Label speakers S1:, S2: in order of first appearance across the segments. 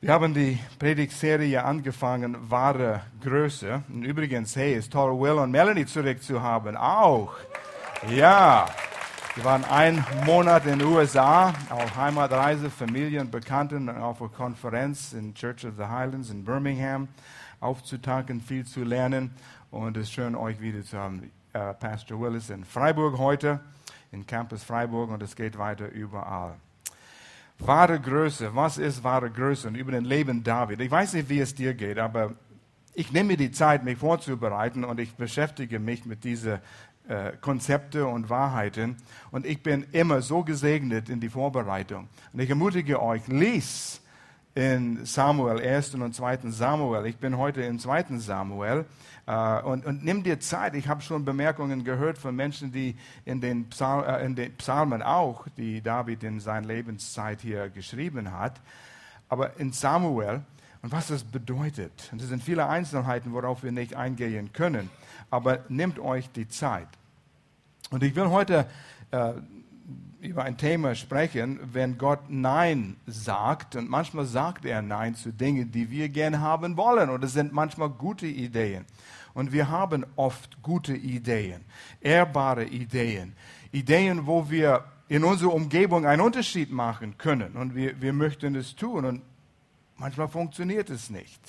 S1: Wir haben die Predigtserie angefangen, wahre Größe. Und übrigens, hey, ist toll, Will und Melanie zurückzuhaben. Auch. Ja. Wir waren einen Monat in den USA auf Heimatreise, Familien, Bekannten auf einer Konferenz in Church of the Highlands in Birmingham aufzutanken, viel zu lernen. Und es ist schön, euch wieder zu haben. Äh, Pastor Willis in Freiburg heute, in Campus Freiburg, und es geht weiter überall. Wahre Größe. Was ist wahre Größe? Und über den Leben David. Ich weiß nicht, wie es dir geht, aber ich nehme die Zeit, mich vorzubereiten und ich beschäftige mich mit diesen äh, Konzepte und Wahrheiten. Und ich bin immer so gesegnet in die Vorbereitung. Und ich ermutige euch, lies in Samuel, 1. und 2. Samuel. Ich bin heute im 2. Samuel. Uh, und, und, nimm dir Zeit. Ich habe schon Bemerkungen gehört von Menschen, die in den, Psal äh, in den, Psalmen auch, die David in seiner Lebenszeit hier geschrieben hat, aber in Samuel und was das bedeutet. Und es sind viele Einzelheiten, worauf wir nicht eingehen können. Aber nehmt euch die Zeit. Und ich will heute äh, über ein Thema sprechen, wenn Gott Nein sagt. Und manchmal sagt er Nein zu Dingen, die wir gerne haben wollen. Es sind manchmal gute Ideen. Und wir haben oft gute Ideen, ehrbare Ideen. Ideen, wo wir in unserer Umgebung einen Unterschied machen können. Und wir, wir möchten es tun. Und manchmal funktioniert es nicht.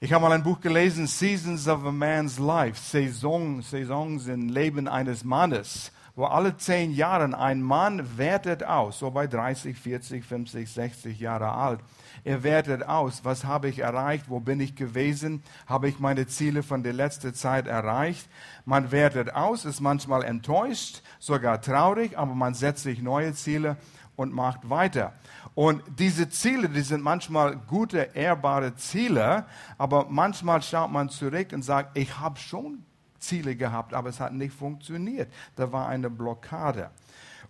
S1: Ich habe mal ein Buch gelesen, Seasons of a Man's Life, Saison, Saisons im Leben eines Mannes wo alle zehn Jahre ein Mann wertet aus, so bei 30, 40, 50, 60 Jahre alt. Er wertet aus, was habe ich erreicht, wo bin ich gewesen, habe ich meine Ziele von der letzten Zeit erreicht. Man wertet aus, ist manchmal enttäuscht, sogar traurig, aber man setzt sich neue Ziele und macht weiter. Und diese Ziele, die sind manchmal gute, ehrbare Ziele, aber manchmal schaut man zurück und sagt, ich habe schon Ziele gehabt, aber es hat nicht funktioniert. Da war eine Blockade.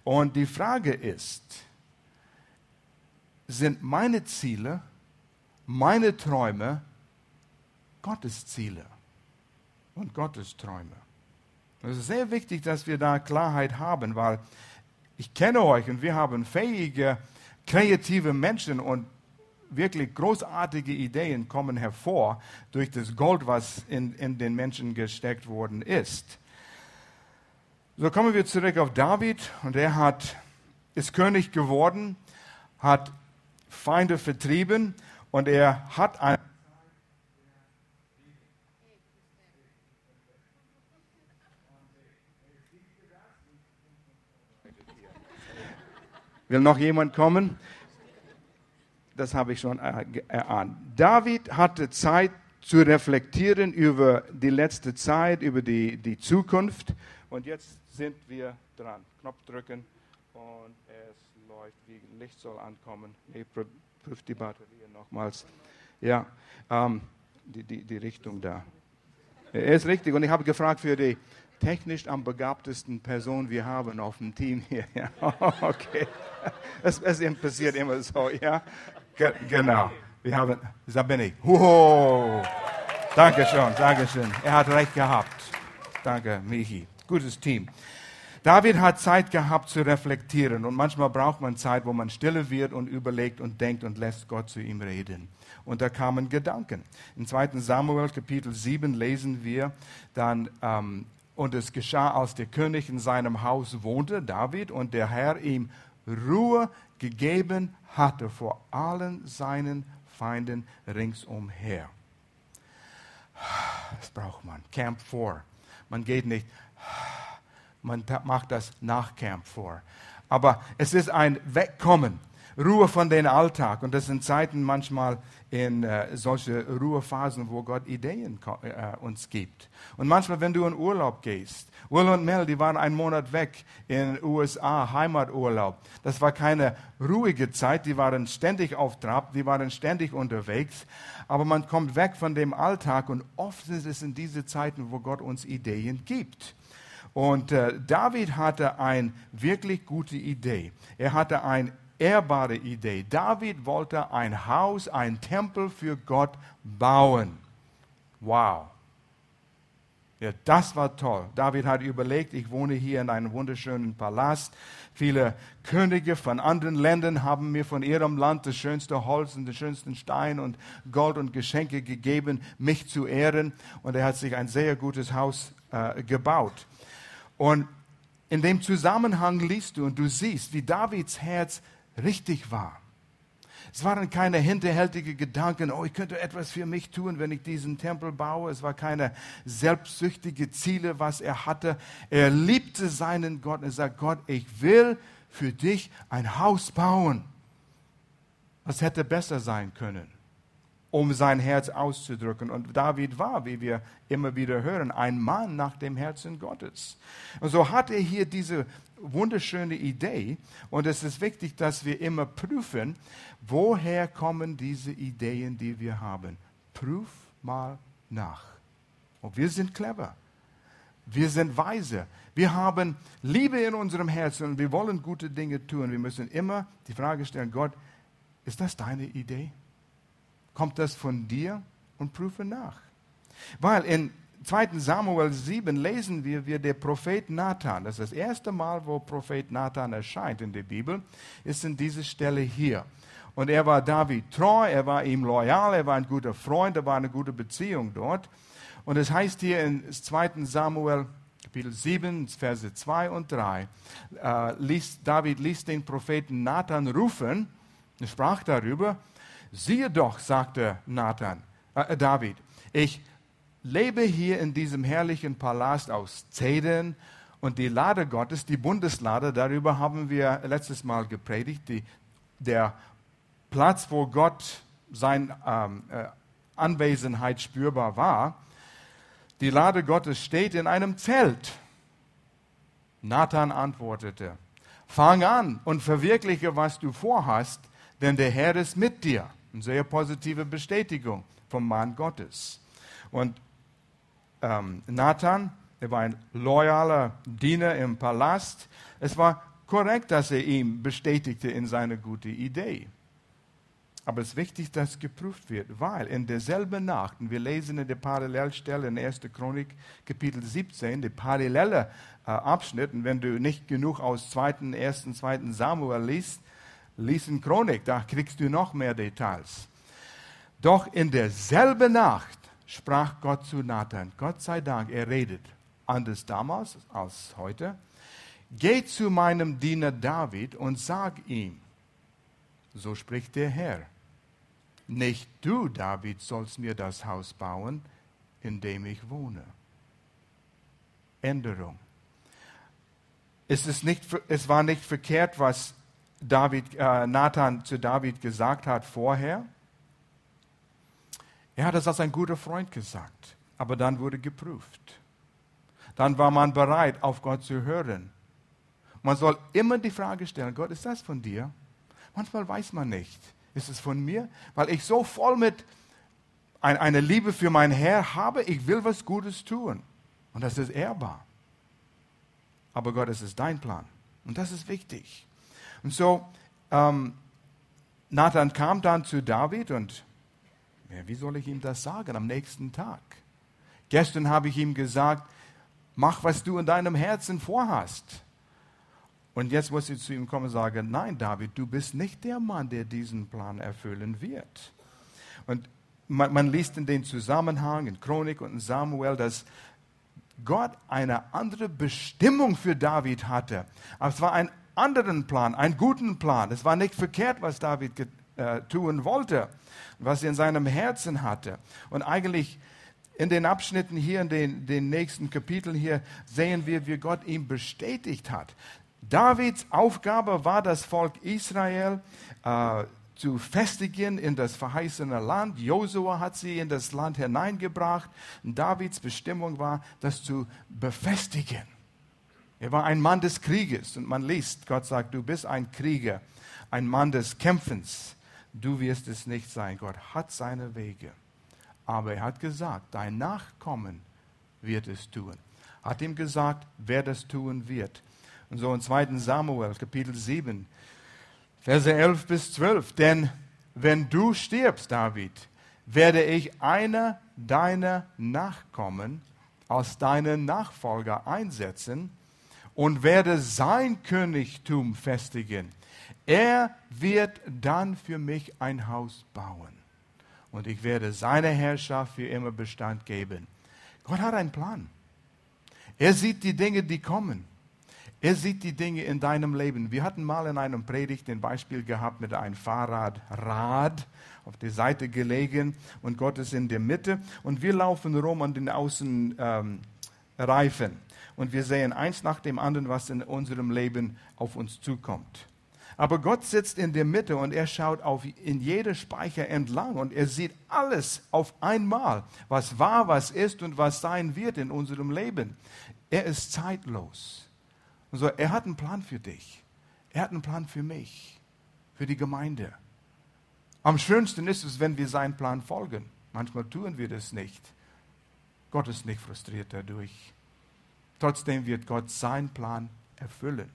S1: Und die Frage ist, sind meine Ziele, meine Träume Gottes Ziele und Gottes Träume? Es ist sehr wichtig, dass wir da Klarheit haben, weil ich kenne euch und wir haben fähige, kreative Menschen und wirklich großartige Ideen kommen hervor durch das Gold, was in, in den Menschen gesteckt worden ist. So kommen wir zurück auf David und er hat, ist König geworden, hat Feinde vertrieben und er hat ein Will noch jemand kommen? Das habe ich schon erahnt. David hatte Zeit zu reflektieren über die letzte Zeit, über die, die Zukunft. Und jetzt sind wir dran. Knopf drücken und es läuft. Wie Licht soll ankommen. Nee, prüft die Batterie nochmals. Ja, ähm, die, die, die Richtung da. Er ist richtig. Und ich habe gefragt für die technisch am begabtesten Person wir haben auf dem Team hier. Ja, okay. Es, es passiert immer so, ja. Ge genau. Wir haben, da bin ich. Wow. Dankeschön, Dankeschön. Er hat recht gehabt. Danke, Michi. Gutes Team. David hat Zeit gehabt zu reflektieren und manchmal braucht man Zeit, wo man stille wird und überlegt und denkt und lässt Gott zu ihm reden. Und da kamen Gedanken. Im 2. Samuel Kapitel 7 lesen wir dann, ähm, und es geschah, als der König in seinem Haus wohnte, David, und der Herr ihm Ruhe gegeben hatte vor allen seinen Feinden ringsumher. Das braucht man. Camp 4. Man geht nicht, man macht das nach Camp 4. Aber es ist ein Wegkommen, Ruhe von dem Alltag. Und das sind Zeiten manchmal, in äh, solche Ruhephasen, wo Gott Ideen äh, uns gibt. Und manchmal, wenn du in Urlaub gehst, Will und Mel, die waren einen Monat weg in den USA, Heimaturlaub. Das war keine ruhige Zeit, die waren ständig auf Trab, die waren ständig unterwegs. Aber man kommt weg von dem Alltag und oft ist es in diese Zeiten, wo Gott uns Ideen gibt. Und äh, David hatte eine wirklich gute Idee. Er hatte ein ehrbare Idee. David wollte ein Haus, ein Tempel für Gott bauen. Wow. Ja, das war toll. David hat überlegt, ich wohne hier in einem wunderschönen Palast. Viele Könige von anderen Ländern haben mir von ihrem Land das schönste Holz und den schönsten Stein und Gold und Geschenke gegeben, mich zu ehren. Und er hat sich ein sehr gutes Haus äh, gebaut. Und in dem Zusammenhang liest du und du siehst, wie Davids Herz richtig war. Es waren keine hinterhältigen Gedanken, oh, ich könnte etwas für mich tun, wenn ich diesen Tempel baue. Es war keine selbstsüchtige Ziele, was er hatte. Er liebte seinen Gott. Er sagt, Gott, ich will für dich ein Haus bauen. Was hätte besser sein können, um sein Herz auszudrücken? Und David war, wie wir immer wieder hören, ein Mann nach dem Herzen Gottes. Und so hat er hier diese wunderschöne Idee. Und es ist wichtig, dass wir immer prüfen, woher kommen diese Ideen, die wir haben. Prüf mal nach. Und wir sind clever. Wir sind weise. Wir haben Liebe in unserem Herzen und wir wollen gute Dinge tun. Wir müssen immer die Frage stellen, Gott, ist das deine Idee? Kommt das von dir? Und prüfe nach. Weil in 2. Samuel 7 lesen wir, wie der Prophet Nathan, das ist das erste Mal, wo Prophet Nathan erscheint in der Bibel, ist in dieser Stelle hier. Und er war David treu, er war ihm loyal, er war ein guter Freund, er war eine gute Beziehung dort. Und es heißt hier in 2. Samuel Kapitel 7, Verse 2 und 3, äh, ließ, David ließ den Propheten Nathan rufen und sprach darüber. Siehe doch, sagte Nathan, äh, David, ich lebe hier in diesem herrlichen Palast aus Zedern und die Lade Gottes, die Bundeslade, darüber haben wir letztes Mal gepredigt, die, der Platz, wo Gott seine ähm, äh, Anwesenheit spürbar war. Die Lade Gottes steht in einem Zelt. Nathan antwortete, fang an und verwirkliche, was du vorhast, denn der Herr ist mit dir. Eine sehr positive Bestätigung vom Mann Gottes. Und ähm, Nathan, er war ein loyaler Diener im Palast. Es war korrekt, dass er ihm bestätigte in seiner guten Idee. Aber es ist wichtig, dass geprüft wird, weil in derselben Nacht, und wir lesen in der Parallelstelle in 1. Chronik, Kapitel 17, der parallele äh, Abschnitt, und wenn du nicht genug aus 2., 1., 2. Samuel liest, liest in Chronik, da kriegst du noch mehr Details. Doch in derselben Nacht sprach Gott zu Nathan, Gott sei Dank, er redet anders damals als heute. Geh zu meinem Diener David und sag ihm, so spricht der Herr, nicht du, David, sollst mir das Haus bauen, in dem ich wohne. Änderung. Es, ist nicht, es war nicht verkehrt, was David, äh, Nathan zu David gesagt hat vorher. Er hat es als ein guter Freund gesagt, aber dann wurde geprüft. Dann war man bereit, auf Gott zu hören. Man soll immer die Frage stellen, Gott, ist das von dir? Manchmal weiß man nicht, ist es von mir? Weil ich so voll mit einer Liebe für mein Herr habe, ich will was Gutes tun. Und das ist ehrbar. Aber Gott, es ist dein Plan. Und das ist wichtig. Und so, ähm, Nathan kam dann zu David und ja, wie soll ich ihm das sagen am nächsten Tag? Gestern habe ich ihm gesagt, mach, was du in deinem Herzen vorhast. Und jetzt muss ich zu ihm kommen und sagen, nein, David, du bist nicht der Mann, der diesen Plan erfüllen wird. Und man, man liest in den Zusammenhang in Chronik und in Samuel, dass Gott eine andere Bestimmung für David hatte. Aber es war ein anderen Plan, einen guten Plan. Es war nicht verkehrt, was David äh, tun wollte was er in seinem Herzen hatte. Und eigentlich in den Abschnitten hier, in den, den nächsten Kapiteln hier, sehen wir, wie Gott ihn bestätigt hat. Davids Aufgabe war, das Volk Israel äh, zu festigen in das verheißene Land. Josua hat sie in das Land hineingebracht. Davids Bestimmung war, das zu befestigen. Er war ein Mann des Krieges. Und man liest, Gott sagt, du bist ein Krieger, ein Mann des Kämpfens du wirst es nicht sein. Gott hat seine Wege. Aber er hat gesagt, dein Nachkommen wird es tun. Hat ihm gesagt, wer das tun wird. Und so in 2. Samuel, Kapitel 7, Verse 11 bis 12. Denn wenn du stirbst, David, werde ich einer deiner Nachkommen als deinen Nachfolger einsetzen und werde sein Königtum festigen. Er wird dann für mich ein Haus bauen und ich werde seine Herrschaft für immer Bestand geben. Gott hat einen Plan. Er sieht die Dinge, die kommen. Er sieht die Dinge in deinem Leben. Wir hatten mal in einem Predigt ein Beispiel gehabt mit einem Fahrradrad auf der Seite gelegen und Gott ist in der Mitte und wir laufen rum an den Außenreifen. Ähm, und wir sehen eins nach dem anderen, was in unserem Leben auf uns zukommt. Aber Gott sitzt in der Mitte und er schaut auf in jede Speicher entlang und er sieht alles auf einmal, was war, was ist und was sein wird in unserem Leben. Er ist zeitlos. Also er hat einen Plan für dich. Er hat einen Plan für mich, für die Gemeinde. Am schönsten ist es, wenn wir seinen Plan folgen. Manchmal tun wir das nicht. Gott ist nicht frustriert dadurch. Trotzdem wird Gott seinen Plan erfüllen.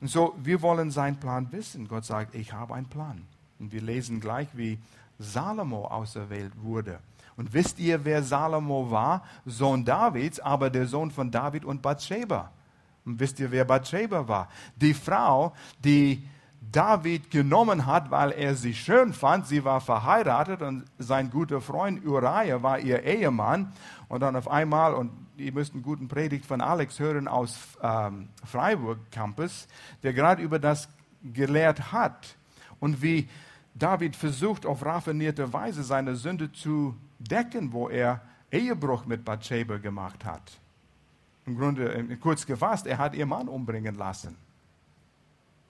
S1: Und so, wir wollen seinen Plan wissen. Gott sagt, ich habe einen Plan. Und wir lesen gleich, wie Salomo auserwählt wurde. Und wisst ihr, wer Salomo war? Sohn Davids, aber der Sohn von David und Bathsheba. Und wisst ihr, wer Bathsheba war? Die Frau, die David genommen hat, weil er sie schön fand. Sie war verheiratet und sein guter Freund Uriah war ihr Ehemann. Und dann auf einmal, und ihr müsst einen guten Predigt von Alex hören aus ähm, Freiburg Campus, der gerade über das gelehrt hat und wie David versucht auf raffinierte Weise seine Sünde zu decken, wo er Ehebruch mit Bathsheba gemacht hat. Im Grunde, kurz gefasst, er hat ihr Mann umbringen lassen.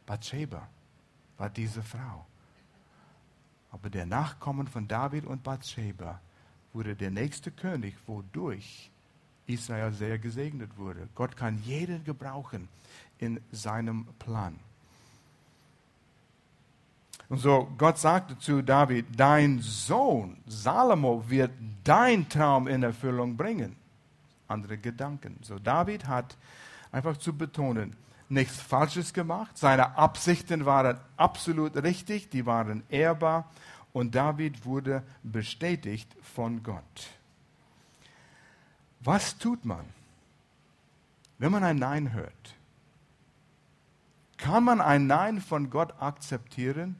S1: Bathsheba war diese Frau. Aber der Nachkommen von David und Bathsheba wurde der nächste König, wodurch Israel sehr gesegnet wurde. Gott kann jeden gebrauchen in seinem Plan. Und so, Gott sagte zu David, dein Sohn Salomo wird dein Traum in Erfüllung bringen andere Gedanken. So David hat einfach zu betonen, nichts Falsches gemacht. Seine Absichten waren absolut richtig, die waren ehrbar und David wurde bestätigt von Gott. Was tut man, wenn man ein Nein hört? Kann man ein Nein von Gott akzeptieren?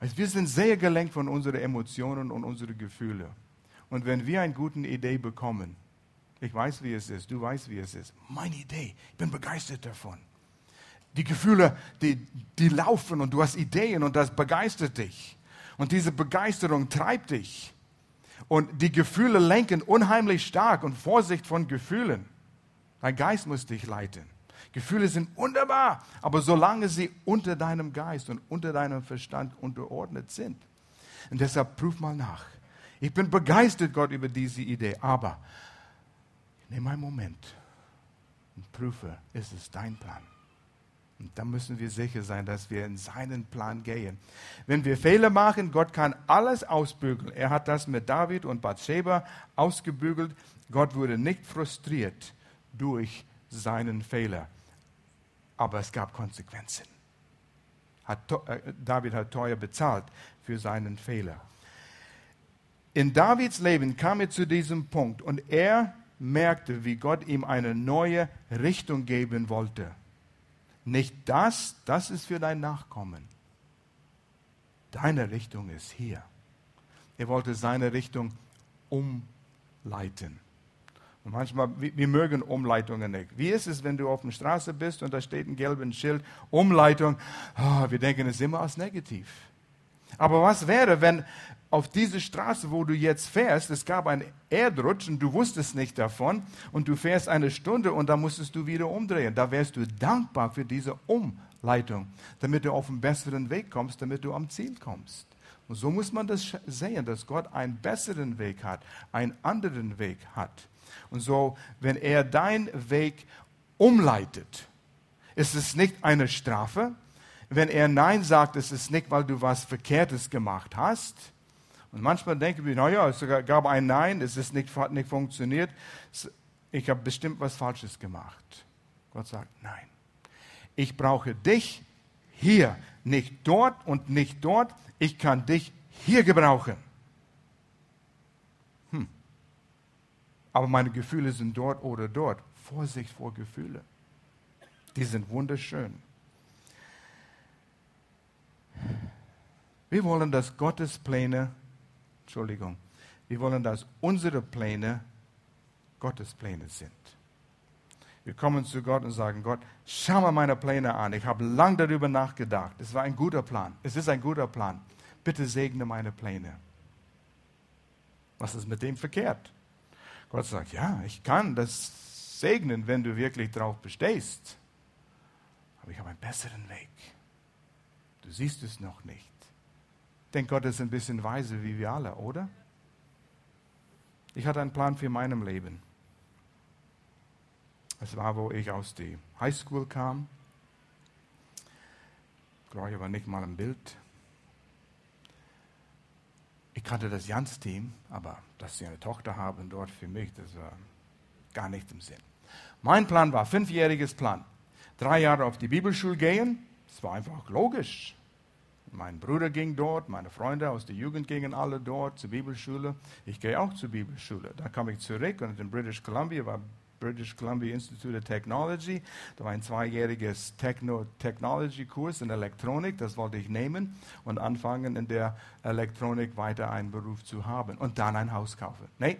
S1: Wir sind sehr gelenkt von unseren Emotionen und unseren Gefühlen. Und wenn wir eine gute Idee bekommen, ich weiß, wie es ist. Du weißt, wie es ist. Meine Idee. Ich bin begeistert davon. Die Gefühle, die, die laufen und du hast Ideen und das begeistert dich. Und diese Begeisterung treibt dich. Und die Gefühle lenken unheimlich stark und Vorsicht von Gefühlen. Dein Geist muss dich leiten. Gefühle sind wunderbar, aber solange sie unter deinem Geist und unter deinem Verstand unterordnet sind. Und deshalb prüf mal nach. Ich bin begeistert, Gott, über diese Idee, aber Nimm einen Moment und prüfe, ist es dein Plan? Und dann müssen wir sicher sein, dass wir in seinen Plan gehen. Wenn wir Fehler machen, Gott kann alles ausbügeln. Er hat das mit David und Bathsheba ausgebügelt. Gott wurde nicht frustriert durch seinen Fehler. Aber es gab Konsequenzen. Hat, äh, David hat teuer bezahlt für seinen Fehler. In Davids Leben kam er zu diesem Punkt und er merkte, wie Gott ihm eine neue Richtung geben wollte. Nicht das, das ist für dein Nachkommen. Deine Richtung ist hier. Er wollte seine Richtung umleiten. Und manchmal, wir mögen Umleitungen nicht. Wie ist es, wenn du auf der Straße bist und da steht ein gelbes Schild, Umleitung? Oh, wir denken es immer als negativ. Aber was wäre, wenn auf diese Straße, wo du jetzt fährst, es gab einen Erdrutsch und du wusstest nicht davon und du fährst eine Stunde und dann musstest du wieder umdrehen. Da wärst du dankbar für diese Umleitung, damit du auf einen besseren Weg kommst, damit du am Ziel kommst. Und so muss man das sehen, dass Gott einen besseren Weg hat, einen anderen Weg hat. Und so, wenn er deinen Weg umleitet, ist es nicht eine Strafe. Wenn er Nein sagt, ist es nicht, weil du was Verkehrtes gemacht hast, und manchmal denken wir, naja, es gab ein Nein, es ist nicht, hat nicht funktioniert, ich habe bestimmt was Falsches gemacht. Gott sagt, nein, ich brauche dich hier, nicht dort und nicht dort, ich kann dich hier gebrauchen. Hm. aber meine Gefühle sind dort oder dort. Vorsicht vor Gefühle. Die sind wunderschön. Wir wollen, dass Gottes Pläne, Entschuldigung, wir wollen, dass unsere Pläne Gottes Pläne sind. Wir kommen zu Gott und sagen, Gott, schau mal meine Pläne an. Ich habe lange darüber nachgedacht. Es war ein guter Plan. Es ist ein guter Plan. Bitte segne meine Pläne. Was ist mit dem verkehrt? Gott sagt, ja, ich kann das segnen, wenn du wirklich darauf bestehst. Aber ich habe einen besseren Weg. Du siehst es noch nicht. Denke, Gott ist ein bisschen weise wie wir alle, oder? Ich hatte einen Plan für mein Leben. Es war, wo ich aus der Highschool kam. Gloria war nicht mal im Bild. Ich kannte das Jans-Team, aber dass sie eine Tochter haben dort für mich, das war gar nicht im Sinn. Mein Plan war fünfjähriges Plan. Drei Jahre auf die Bibelschule gehen, das war einfach logisch. Mein Bruder ging dort, meine Freunde aus der Jugend gingen alle dort zur Bibelschule. Ich gehe auch zur Bibelschule. Da kam ich zurück und in British Columbia war British Columbia Institute of Technology. Da war ein zweijähriges Techno Technology Kurs in Elektronik, das wollte ich nehmen und anfangen in der Elektronik weiter einen Beruf zu haben und dann ein Haus kaufen. Nee,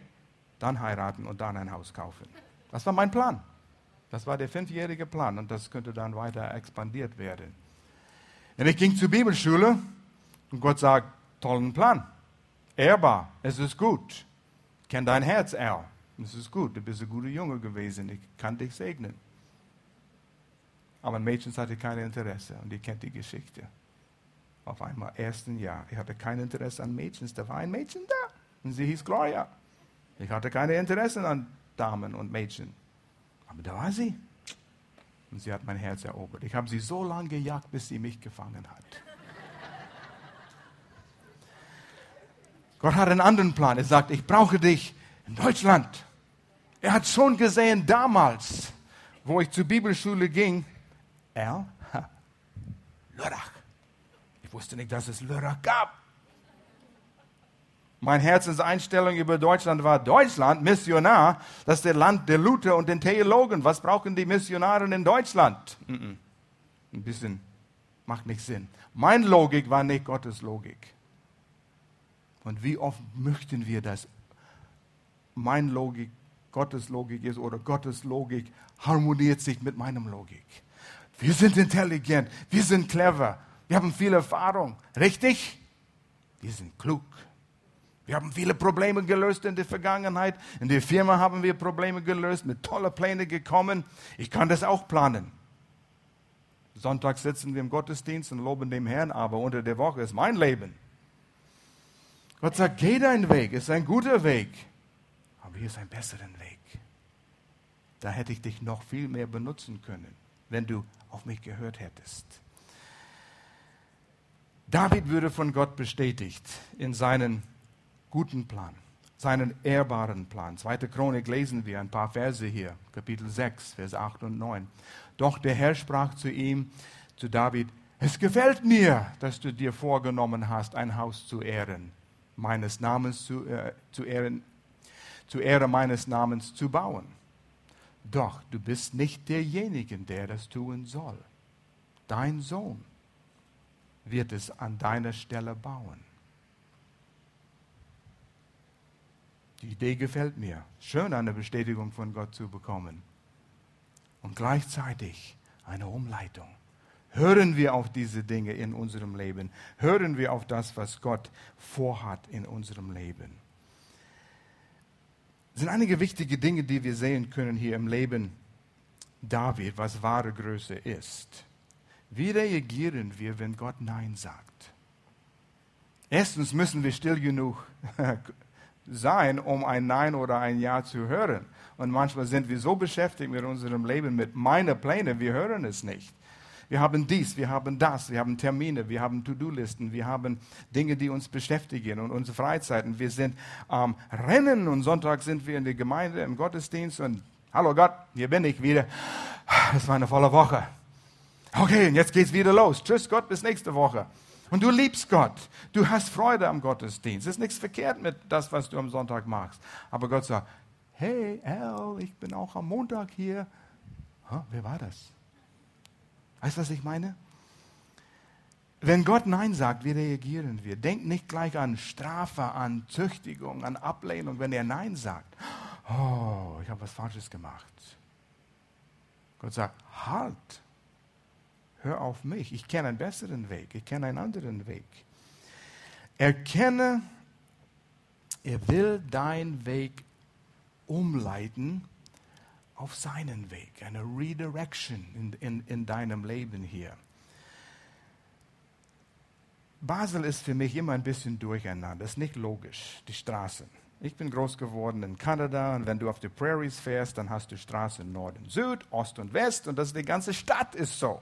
S1: dann heiraten und dann ein Haus kaufen. Das war mein Plan. Das war der fünfjährige Plan und das könnte dann weiter expandiert werden. Und ich ging zur Bibelschule und Gott sagt, tollen Plan. Ehrbar, es ist gut. Kenn dein Herz, Al. Es ist gut, du bist ein guter Junge gewesen, ich kann dich segnen. Aber ein Mädchen hatte kein Interesse und ihr kennt die Geschichte. Auf einmal, ersten Jahr, ich hatte kein Interesse an Mädchen, da war ein Mädchen da und sie hieß Gloria. Ich hatte keine Interesse an Damen und Mädchen. Aber da war sie. Und sie hat mein Herz erobert. Ich habe sie so lange gejagt, bis sie mich gefangen hat. Gott hat einen anderen Plan. Er sagt, ich brauche dich in Deutschland. Er hat schon gesehen damals, wo ich zur Bibelschule ging, er, Lörrach. Ich wusste nicht, dass es Lörrach gab. Meine Herzenseinstellung über Deutschland war Deutschland, Missionar, das ist der Land der Luther und den Theologen. Was brauchen die Missionare in Deutschland? Ein bisschen macht nicht Sinn. Meine Logik war nicht Gottes Logik. Und wie oft möchten wir, dass meine Logik Gottes Logik ist oder Gottes Logik harmoniert sich mit meinem Logik. Wir sind intelligent, wir sind clever, wir haben viel Erfahrung. Richtig? Wir sind klug. Wir haben viele Probleme gelöst in der Vergangenheit. In der Firma haben wir Probleme gelöst, mit tollen Plänen gekommen. Ich kann das auch planen. Sonntag sitzen wir im Gottesdienst und loben dem Herrn, aber unter der Woche ist mein Leben. Gott sagt, geh deinen Weg, ist ein guter Weg. Aber hier ist ein besseren Weg. Da hätte ich dich noch viel mehr benutzen können, wenn du auf mich gehört hättest. David würde von Gott bestätigt in seinen guten Plan, seinen ehrbaren Plan. Zweite Chronik lesen wir ein paar Verse hier, Kapitel 6, Vers 8 und 9. Doch der Herr sprach zu ihm, zu David, es gefällt mir, dass du dir vorgenommen hast, ein Haus zu ehren, meines Namens zu, äh, zu ehren, zu Ehre meines Namens zu bauen. Doch du bist nicht derjenige, der das tun soll. Dein Sohn wird es an deiner Stelle bauen. Die Idee gefällt mir. Schön, eine Bestätigung von Gott zu bekommen. Und gleichzeitig eine Umleitung. Hören wir auf diese Dinge in unserem Leben. Hören wir auf das, was Gott vorhat in unserem Leben. Es sind einige wichtige Dinge, die wir sehen können hier im Leben David, was wahre Größe ist. Wie reagieren wir, wenn Gott Nein sagt? Erstens müssen wir still genug sein, um ein Nein oder ein Ja zu hören. Und manchmal sind wir so beschäftigt mit unserem Leben, mit meinen Plänen, wir hören es nicht. Wir haben dies, wir haben das, wir haben Termine, wir haben To-Do-Listen, wir haben Dinge, die uns beschäftigen und unsere Freizeiten. Wir sind am ähm, Rennen und Sonntag sind wir in der Gemeinde, im Gottesdienst und hallo Gott, hier bin ich wieder. Das war eine volle Woche. Okay, und jetzt geht's wieder los. Tschüss Gott, bis nächste Woche. Und du liebst Gott. Du hast Freude am Gottesdienst. Es ist nichts verkehrt mit das, was du am Sonntag machst. Aber Gott sagt, hey Al, ich bin auch am Montag hier. Huh, wer war das? Weißt du, was ich meine? Wenn Gott Nein sagt, wie reagieren wir? Denkt nicht gleich an Strafe, an Züchtigung, an Ablehnung, wenn er Nein sagt. Oh, ich habe was Falsches gemacht. Gott sagt, halt, hör auf mich, ich kenne einen besseren Weg, ich kenne einen anderen Weg. Erkenne, er will deinen Weg umleiten auf seinen Weg, eine Redirection in, in, in deinem Leben hier. Basel ist für mich immer ein bisschen durcheinander, das ist nicht logisch, die Straßen. Ich bin groß geworden in Kanada und wenn du auf die Prairies fährst, dann hast du Straßen Nord und Süd, Ost und West und das die ganze Stadt ist so.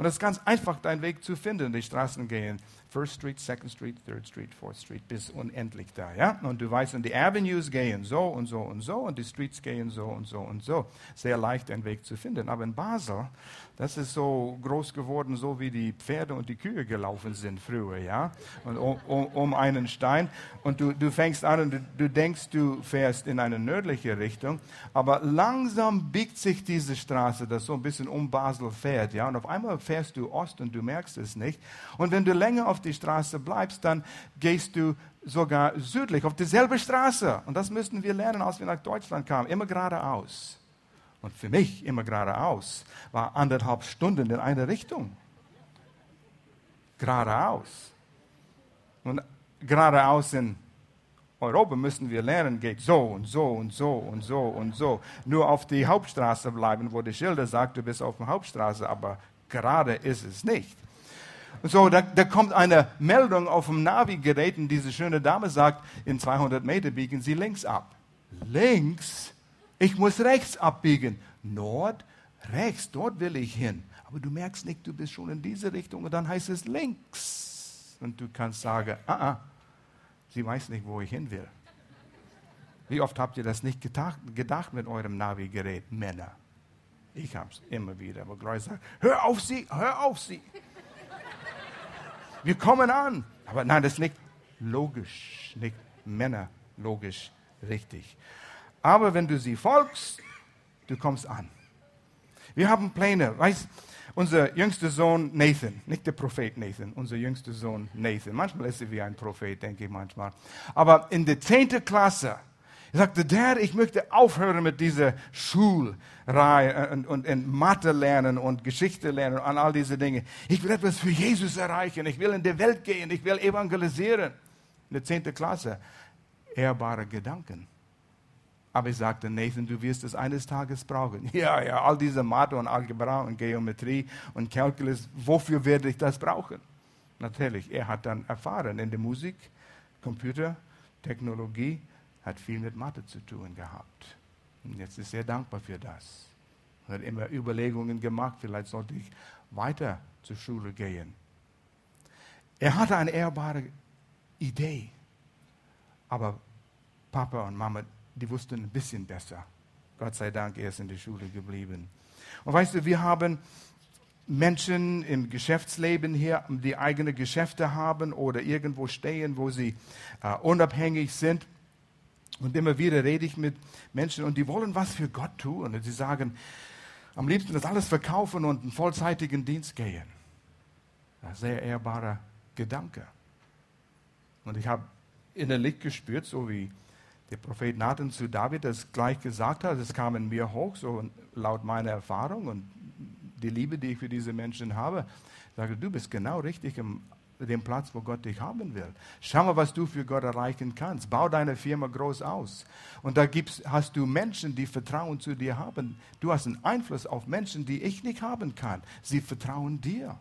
S1: Und es ist ganz einfach, deinen Weg zu finden. Die Straßen gehen First Street, Second Street, Third Street, Fourth Street, bis unendlich da, ja? Und du weißt, und die Avenues gehen so und so und so und die Streets gehen so und so und so. Sehr leicht, einen Weg zu finden. Aber in Basel, das ist so groß geworden, so wie die Pferde und die Kühe gelaufen sind früher, ja? Und um, um, einen Stein. Und du, du fängst an und du, du denkst, du fährst in eine nördliche Richtung. Aber langsam biegt sich diese Straße, das so ein bisschen um Basel fährt, ja? Und auf einmal fährst du Ost und du merkst es nicht. Und wenn du länger auf die Straße bleibst, dann gehst du sogar südlich auf dieselbe Straße. Und das müssten wir lernen, als wir nach Deutschland kamen. Immer geradeaus. Und für mich immer geradeaus war anderthalb Stunden in eine Richtung. Geradeaus. Und geradeaus in Europa müssen wir lernen, geht so und so und so und so und so. Nur auf die Hauptstraße bleiben, wo die Schilder sagt, du bist auf der Hauptstraße, aber gerade ist es nicht. So, da, da kommt eine Meldung auf dem Navigerät und diese schöne Dame sagt, in 200 Meter biegen Sie links ab. Links? Ich muss rechts abbiegen. Nord, rechts, dort will ich hin. Aber du merkst nicht, du bist schon in diese Richtung und dann heißt es links. Und du kannst sagen, ah, ah, sie weiß nicht, wo ich hin will. Wie oft habt ihr das nicht gedacht, gedacht mit eurem Navigerät, Männer? Ich habe es immer wieder. Aber Gloria sagt, hör auf sie, hör auf sie wir kommen an. Aber nein, das ist nicht logisch, nicht Männer logisch richtig. Aber wenn du sie folgst, du kommst an. Wir haben Pläne. Weißt, unser jüngster Sohn Nathan, nicht der Prophet Nathan, unser jüngster Sohn Nathan. Manchmal ist er wie ein Prophet, denke ich manchmal. Aber in der zehnten Klasse er sagte, Dad, ich möchte aufhören mit dieser Schulreihe und, und, und Mathe lernen und Geschichte lernen und all diese Dinge. Ich will etwas für Jesus erreichen. Ich will in die Welt gehen. Ich will evangelisieren. In der zehnten Klasse. Ehrbare Gedanken. Aber ich sagte, Nathan, du wirst es eines Tages brauchen. Ja, ja, all diese Mathe und Algebra und Geometrie und Calculus, wofür werde ich das brauchen? Natürlich, er hat dann erfahren in der Musik, Computer, Technologie, hat viel mit Mathe zu tun gehabt. Und jetzt ist er dankbar für das. Er hat immer Überlegungen gemacht, vielleicht sollte ich weiter zur Schule gehen. Er hatte eine ehrbare Idee, aber Papa und Mama, die wussten ein bisschen besser. Gott sei Dank, er ist in der Schule geblieben. Und weißt du, wir haben Menschen im Geschäftsleben hier, die eigene Geschäfte haben oder irgendwo stehen, wo sie uh, unabhängig sind. Und immer wieder rede ich mit Menschen und die wollen was für Gott tun. Und sie sagen, am liebsten das alles verkaufen und einen vollzeitigen Dienst gehen. Ein sehr ehrbarer Gedanke. Und ich habe innerlich gespürt, so wie der Prophet Nathan zu David das gleich gesagt hat, es kam in mir hoch, so laut meiner Erfahrung und die Liebe, die ich für diese Menschen habe, sage, du bist genau richtig im dem Platz, wo Gott dich haben will. Schau mal, was du für Gott erreichen kannst. Bau deine Firma groß aus. Und da gibt's, hast du Menschen, die Vertrauen zu dir haben. Du hast einen Einfluss auf Menschen, die ich nicht haben kann. Sie vertrauen dir.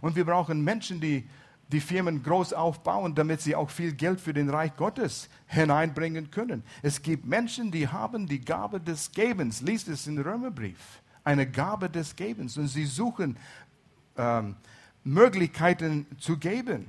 S1: Und wir brauchen Menschen, die die Firmen groß aufbauen, damit sie auch viel Geld für den Reich Gottes hineinbringen können. Es gibt Menschen, die haben die Gabe des Gebens. Lies es in Römerbrief. Eine Gabe des Gebens. Und sie suchen ähm, Möglichkeiten zu geben.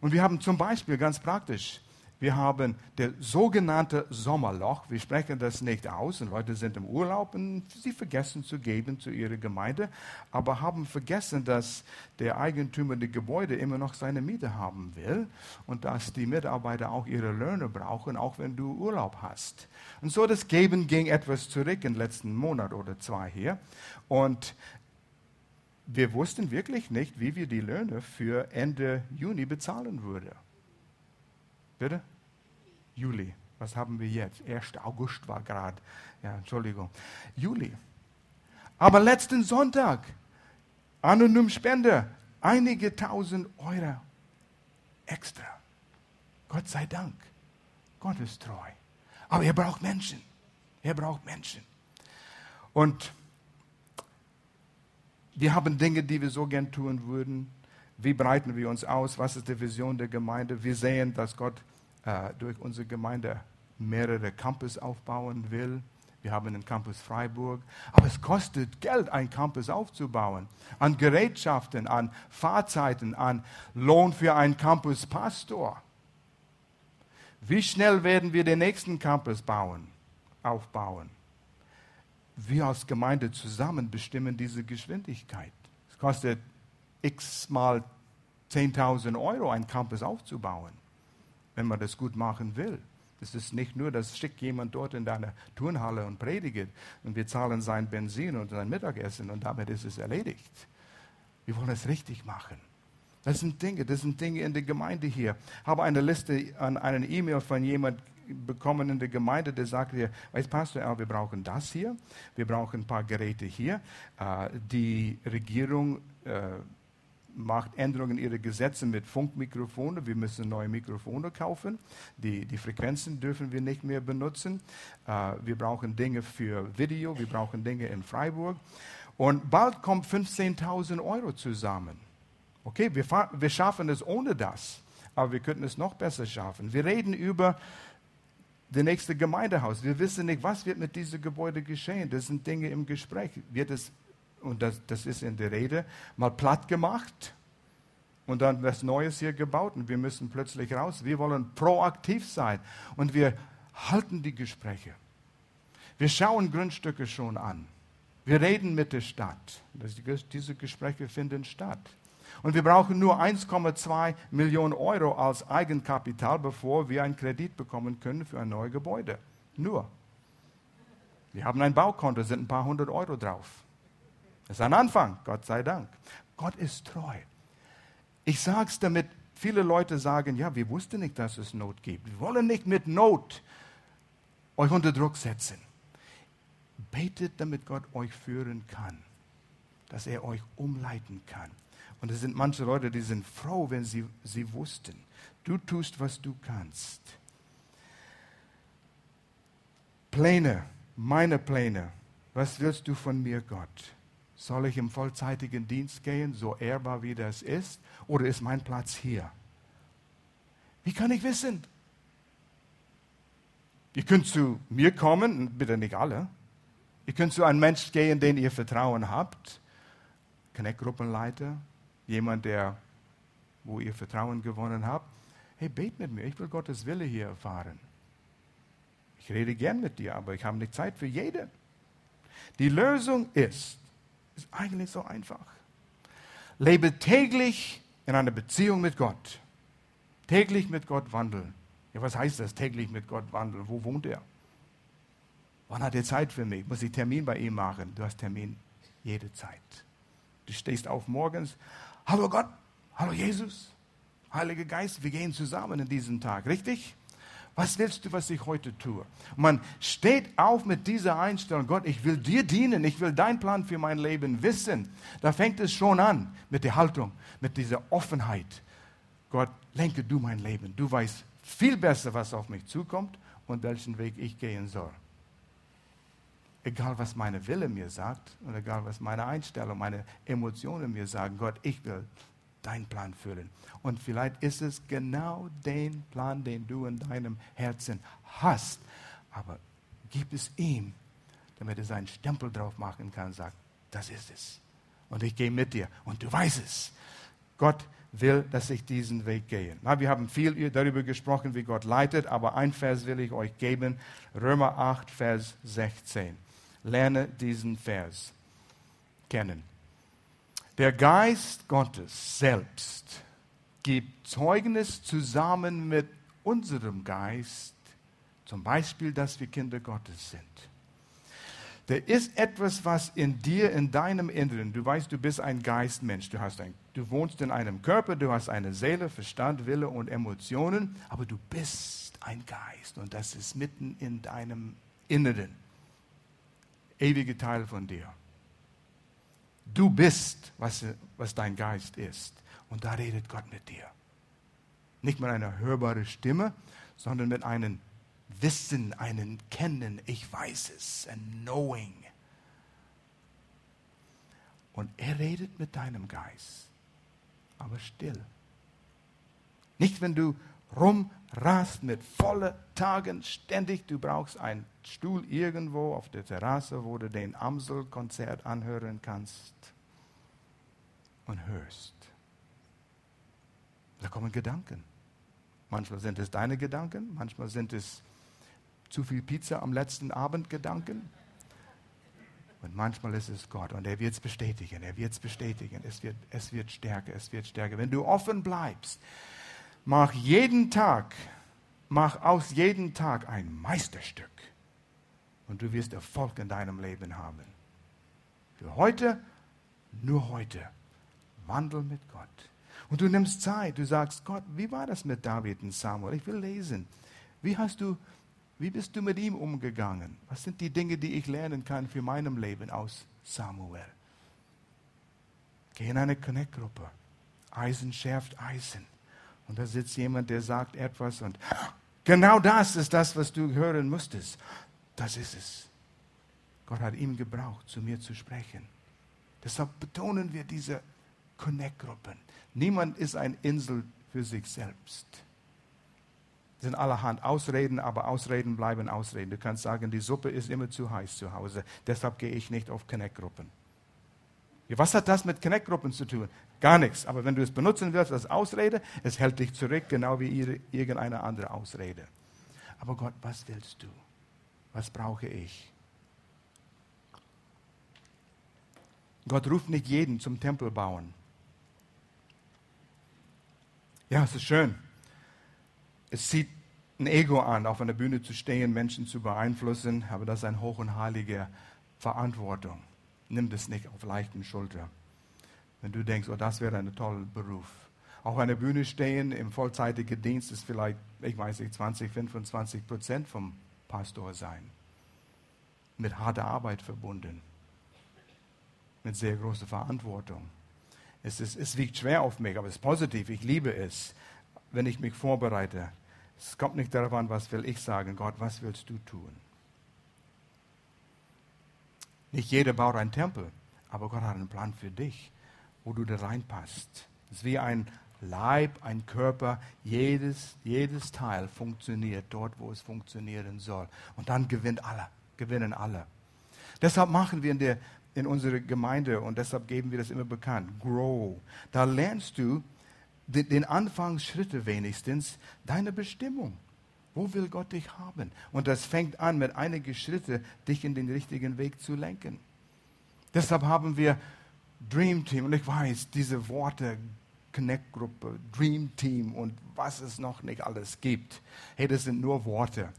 S1: Und wir haben zum Beispiel ganz praktisch, Wir haben das sogenannte Sommerloch. Wir sprechen das nicht aus und Leute sind im Urlaub und sie vergessen zu geben zu ihrer Gemeinde, aber haben vergessen, dass der Eigentümer der Gebäude immer noch seine Miete haben will und dass die Mitarbeiter auch ihre Löhne brauchen, auch wenn du Urlaub hast. Und so das Geben ging etwas zurück im letzten Monat oder zwei hier. Und wir wussten wirklich nicht, wie wir die Löhne für Ende Juni bezahlen würden. Bitte? Juli. Was haben wir jetzt? 1. August war gerade. Ja, Entschuldigung. Juli. Aber letzten Sonntag, anonym Spende, einige tausend Euro extra. Gott sei Dank. Gott ist treu. Aber er braucht Menschen. Er braucht Menschen. Und wir haben Dinge, die wir so gern tun würden. Wie breiten wir uns aus? Was ist die Vision der Gemeinde? Wir sehen, dass Gott äh, durch unsere Gemeinde mehrere Campus aufbauen will. Wir haben einen Campus Freiburg. Aber es kostet Geld, einen Campus aufzubauen. An Gerätschaften, an Fahrzeiten, an Lohn für einen Campus-Pastor. Wie schnell werden wir den nächsten Campus bauen, aufbauen? Wir als Gemeinde zusammen bestimmen diese Geschwindigkeit. Es kostet x mal 10.000 Euro, einen Campus aufzubauen wenn man das gut machen will. Es ist nicht nur, dass schickt jemand dort in deine Turnhalle und predigt und wir zahlen sein Benzin und sein Mittagessen und damit ist es erledigt. Wir wollen es richtig machen. Das sind Dinge, das sind Dinge in der Gemeinde hier. Ich habe eine Liste an einen E-Mail von jemand bekommen in der Gemeinde, der sagte, weißt Pastor, wir brauchen das hier, wir brauchen ein paar Geräte hier. Äh, die Regierung äh, macht Änderungen in ihre Gesetze mit Funkmikrofone. Wir müssen neue Mikrofone kaufen. Die, die Frequenzen dürfen wir nicht mehr benutzen. Äh, wir brauchen Dinge für Video. Wir brauchen Dinge in Freiburg. Und bald kommt 15.000 Euro zusammen. Okay, wir, wir schaffen es ohne das. Aber wir könnten es noch besser schaffen. Wir reden über das nächste Gemeindehaus. Wir wissen nicht, was wird mit diesem Gebäude geschehen. Das sind Dinge im Gespräch. Wird es und das, das ist in der Rede, mal platt gemacht und dann was Neues hier gebaut und wir müssen plötzlich raus. Wir wollen proaktiv sein und wir halten die Gespräche. Wir schauen Grundstücke schon an. Wir reden mit der Stadt. Diese Gespräche finden statt. Und wir brauchen nur 1,2 Millionen Euro als Eigenkapital, bevor wir einen Kredit bekommen können für ein neues Gebäude. Nur. Wir haben ein Baukonto, sind ein paar hundert Euro drauf. Das ist ein Anfang, Gott sei Dank. Gott ist treu. Ich sage es, damit viele Leute sagen, ja, wir wussten nicht, dass es Not gibt. Wir wollen nicht mit Not euch unter Druck setzen. Betet, damit Gott euch führen kann, dass er euch umleiten kann. Und es sind manche Leute, die sind froh, wenn sie, sie wussten. Du tust, was du kannst. Pläne, meine Pläne. Was willst du von mir, Gott? Soll ich im vollzeitigen Dienst gehen, so ehrbar wie das ist, oder ist mein Platz hier? Wie kann ich wissen? Ihr könnt zu mir kommen, bitte nicht alle. Ihr könnt zu einem Menschen gehen, den ihr Vertrauen habt. Connect-Gruppenleiter, jemand, der, wo ihr Vertrauen gewonnen habt. Hey, bet mit mir, ich will Gottes Wille hier erfahren. Ich rede gern mit dir, aber ich habe nicht Zeit für jeden. Die Lösung ist, ist eigentlich so einfach. Lebe täglich in einer Beziehung mit Gott. Täglich mit Gott wandeln. Ja, was heißt das, täglich mit Gott wandeln? Wo wohnt er? Wann hat er Zeit für mich? Muss ich Termin bei ihm machen? Du hast Termin jede Zeit. Du stehst auf morgens. Hallo Gott, hallo Jesus, Heiliger Geist, wir gehen zusammen in diesem Tag, richtig? Was willst du, was ich heute tue? man steht auf mit dieser Einstellung, Gott, ich will dir dienen, ich will deinen Plan für mein Leben wissen. Da fängt es schon an mit der Haltung, mit dieser Offenheit. Gott, lenke du mein Leben. Du weißt viel besser, was auf mich zukommt und welchen Weg ich gehen soll. Egal, was meine Wille mir sagt und egal, was meine Einstellung, meine Emotionen mir sagen, Gott, ich will deinen Plan füllen. Und vielleicht ist es genau den Plan, den du in deinem Herzen hast. Aber gib es ihm, damit er seinen Stempel drauf machen kann und sagt, das ist es. Und ich gehe mit dir. Und du weißt es. Gott will, dass ich diesen Weg gehe. Na, wir haben viel darüber gesprochen, wie Gott leitet, aber ein Vers will ich euch geben. Römer 8, Vers 16. Lerne diesen Vers kennen. Der Geist Gottes selbst gibt Zeugnis zusammen mit unserem Geist, zum Beispiel, dass wir Kinder Gottes sind. Da ist etwas, was in dir, in deinem Inneren, du weißt, du bist ein Geistmensch, du, hast ein, du wohnst in einem Körper, du hast eine Seele, Verstand, Wille und Emotionen, aber du bist ein Geist und das ist mitten in deinem Inneren. Ewige Teil von dir. Du bist, was, was dein Geist ist. Und da redet Gott mit dir. Nicht mit einer hörbaren Stimme, sondern mit einem Wissen, einem Kennen. Ich weiß es, ein Knowing. Und er redet mit deinem Geist, aber still. Nicht, wenn du rumrast mit vollen Tagen ständig. Du brauchst einen Stuhl irgendwo auf der Terrasse, wo du den Amsel-Konzert anhören kannst und hörst. Da kommen Gedanken. Manchmal sind es deine Gedanken, manchmal sind es zu viel Pizza am letzten Abend Gedanken. Und manchmal ist es Gott und er wird es bestätigen, er wird es bestätigen, es wird, es wird stärker, es wird stärker. Wenn du offen bleibst, mach jeden Tag, mach aus jedem Tag ein Meisterstück und du wirst Erfolg in deinem Leben haben. Für heute, nur heute, wandel mit Gott. Und du nimmst Zeit, du sagst, Gott, wie war das mit David und Samuel? Ich will lesen. Wie hast du, wie bist du mit ihm umgegangen? Was sind die Dinge, die ich lernen kann für meinem Leben aus Samuel? Geh in eine Connect-Gruppe. Eisen schärft Eisen. Und da sitzt jemand, der sagt etwas und genau das ist das, was du hören musstest. Das ist es. Gott hat ihm gebraucht, zu mir zu sprechen. Deshalb betonen wir diese Connect-Gruppen. Niemand ist eine Insel für sich selbst. Das sind allerhand Ausreden, aber Ausreden bleiben Ausreden. Du kannst sagen, die Suppe ist immer zu heiß zu Hause, deshalb gehe ich nicht auf Connect-Gruppen. Was hat das mit Connect-Gruppen zu tun? Gar nichts. Aber wenn du es benutzen willst als Ausrede, es hält dich zurück, genau wie irgendeine andere Ausrede. Aber Gott, was willst du? Was brauche ich? Gott ruft nicht jeden zum Tempel bauen. Ja, es ist schön. Es zieht ein Ego an, auf einer Bühne zu stehen, Menschen zu beeinflussen, aber das ist eine hoch und heilige Verantwortung. Nimm das nicht auf leichten Schulter. Wenn du denkst, oh, das wäre ein toller Beruf. Auf einer Bühne stehen im vollzeitigen Dienst ist vielleicht, ich weiß nicht, 20, 25 Prozent vom Pastor sein. Mit harter Arbeit verbunden. Mit sehr großer Verantwortung. Es, ist, es wiegt schwer auf mich, aber es ist positiv. Ich liebe es, wenn ich mich vorbereite. Es kommt nicht darauf an, was will ich sagen. Gott, was willst du tun? Nicht jeder baut einen Tempel, aber Gott hat einen Plan für dich, wo du da reinpasst. Es ist wie ein Leib, ein Körper. Jedes, jedes Teil funktioniert dort, wo es funktionieren soll. Und dann gewinnt alle, gewinnen alle. Deshalb machen wir in der in unserer Gemeinde und deshalb geben wir das immer bekannt. Grow. Da lernst du den, den Anfangsschritte wenigstens deine Bestimmung. Wo will Gott dich haben? Und das fängt an mit einigen Schritten, dich in den richtigen Weg zu lenken. Deshalb haben wir Dream Team und ich weiß, diese Worte Connect-Gruppe, Dream Team und was es noch nicht alles gibt. Hey, das sind nur Worte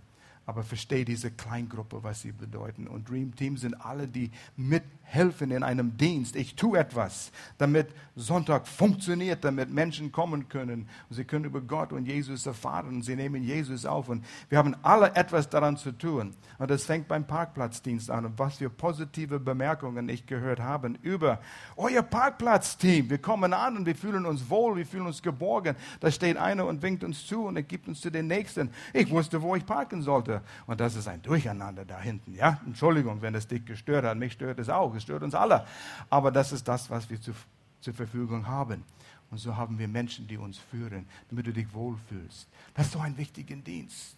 S1: aber verstehe diese Kleingruppe, was sie bedeuten. Und Dream Team sind alle, die mithelfen in einem Dienst. Ich tue etwas, damit Sonntag funktioniert, damit Menschen kommen können. Und sie können über Gott und Jesus erfahren. Und sie nehmen Jesus auf. Und wir haben alle etwas daran zu tun. Und das fängt beim Parkplatzdienst an. Und was für positive Bemerkungen ich gehört habe über euer Parkplatzteam. Wir kommen an und wir fühlen uns wohl, wir fühlen uns geborgen. Da steht einer und winkt uns zu und er gibt uns zu den Nächsten. Ich wusste, wo ich parken sollte. Und das ist ein Durcheinander da hinten. Ja? Entschuldigung, wenn es dich gestört hat. Mich stört es auch. Es stört uns alle. Aber das ist das, was wir zu, zur Verfügung haben. Und so haben wir Menschen, die uns führen, damit du dich wohlfühlst. Das ist so ein wichtiger Dienst.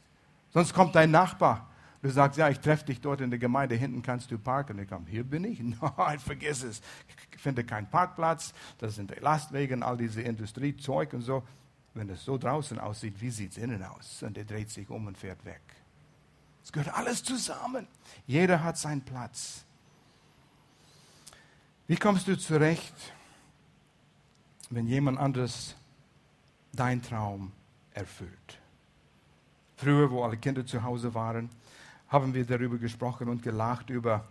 S1: Sonst kommt dein Nachbar Du sagst, ja, ich treffe dich dort in der Gemeinde, hinten kannst du parken. Ich komme, hier bin ich. Nein, vergiss es. Ich finde keinen Parkplatz, das sind Lastwagen, all diese Industriezeug und so. Wenn es so draußen aussieht, wie sieht es innen aus? Und er dreht sich um und fährt weg. Es gehört alles zusammen. Jeder hat seinen Platz. Wie kommst du zurecht, wenn jemand anderes deinen Traum erfüllt? Früher, wo alle Kinder zu Hause waren, haben wir darüber gesprochen und gelacht über,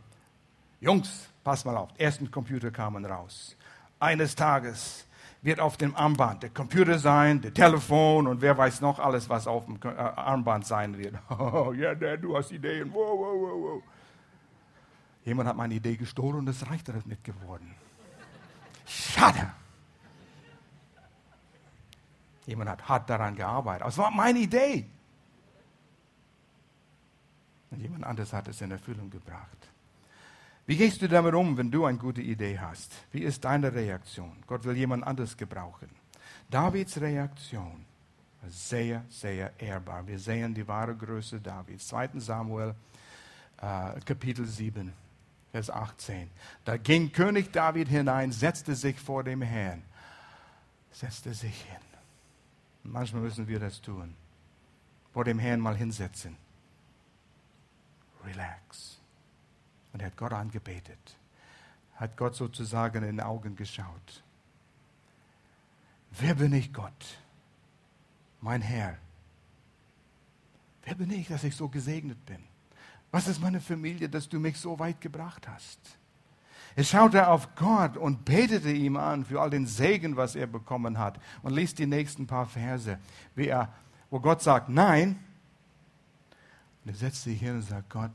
S1: Jungs, pass mal auf, ersten Computer kamen raus. Eines Tages wird auf dem Armband der Computer sein, der Telefon und wer weiß noch alles, was auf dem äh, Armband sein wird. Oh, ja, Dad, du hast Ideen. Wow, wow, wow, wow. Jemand hat meine Idee gestohlen und es reicht damit geworden. Schade. Jemand hat hart daran gearbeitet. es war meine Idee. Und jemand anderes hat es in Erfüllung gebracht. Wie gehst du damit um, wenn du eine gute Idee hast? Wie ist deine Reaktion? Gott will jemand anderes gebrauchen. Davids Reaktion war sehr, sehr ehrbar. Wir sehen die wahre Größe Davids. 2. Samuel, äh, Kapitel 7, Vers 18. Da ging König David hinein, setzte sich vor dem Herrn. Setzte sich hin. manchmal müssen wir das tun. Vor dem Herrn mal hinsetzen relax. Und er hat Gott angebetet, hat Gott sozusagen in den Augen geschaut. Wer bin ich, Gott? Mein Herr. Wer bin ich, dass ich so gesegnet bin? Was ist meine Familie, dass du mich so weit gebracht hast? Er schaute auf Gott und betete ihm an für all den Segen, was er bekommen hat. Und liest die nächsten paar Verse, wie er, wo Gott sagt, nein, und er setzt sich hin und sagt, Gott,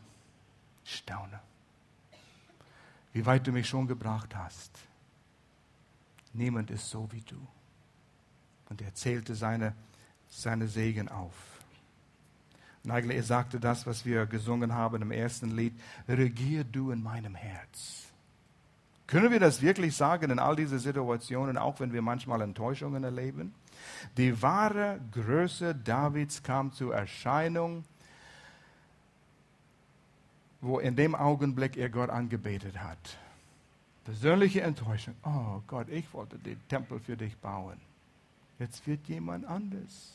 S1: staune, wie weit du mich schon gebracht hast. Niemand ist so wie du. Und er zählte seine, seine Segen auf. Und eigentlich, er sagte das, was wir gesungen haben im ersten Lied, regier du in meinem Herz. Können wir das wirklich sagen in all diese Situationen, auch wenn wir manchmal Enttäuschungen erleben? Die wahre Größe Davids kam zur Erscheinung wo in dem Augenblick er Gott angebetet hat. Persönliche Enttäuschung. Oh Gott, ich wollte den Tempel für dich bauen. Jetzt wird jemand anders.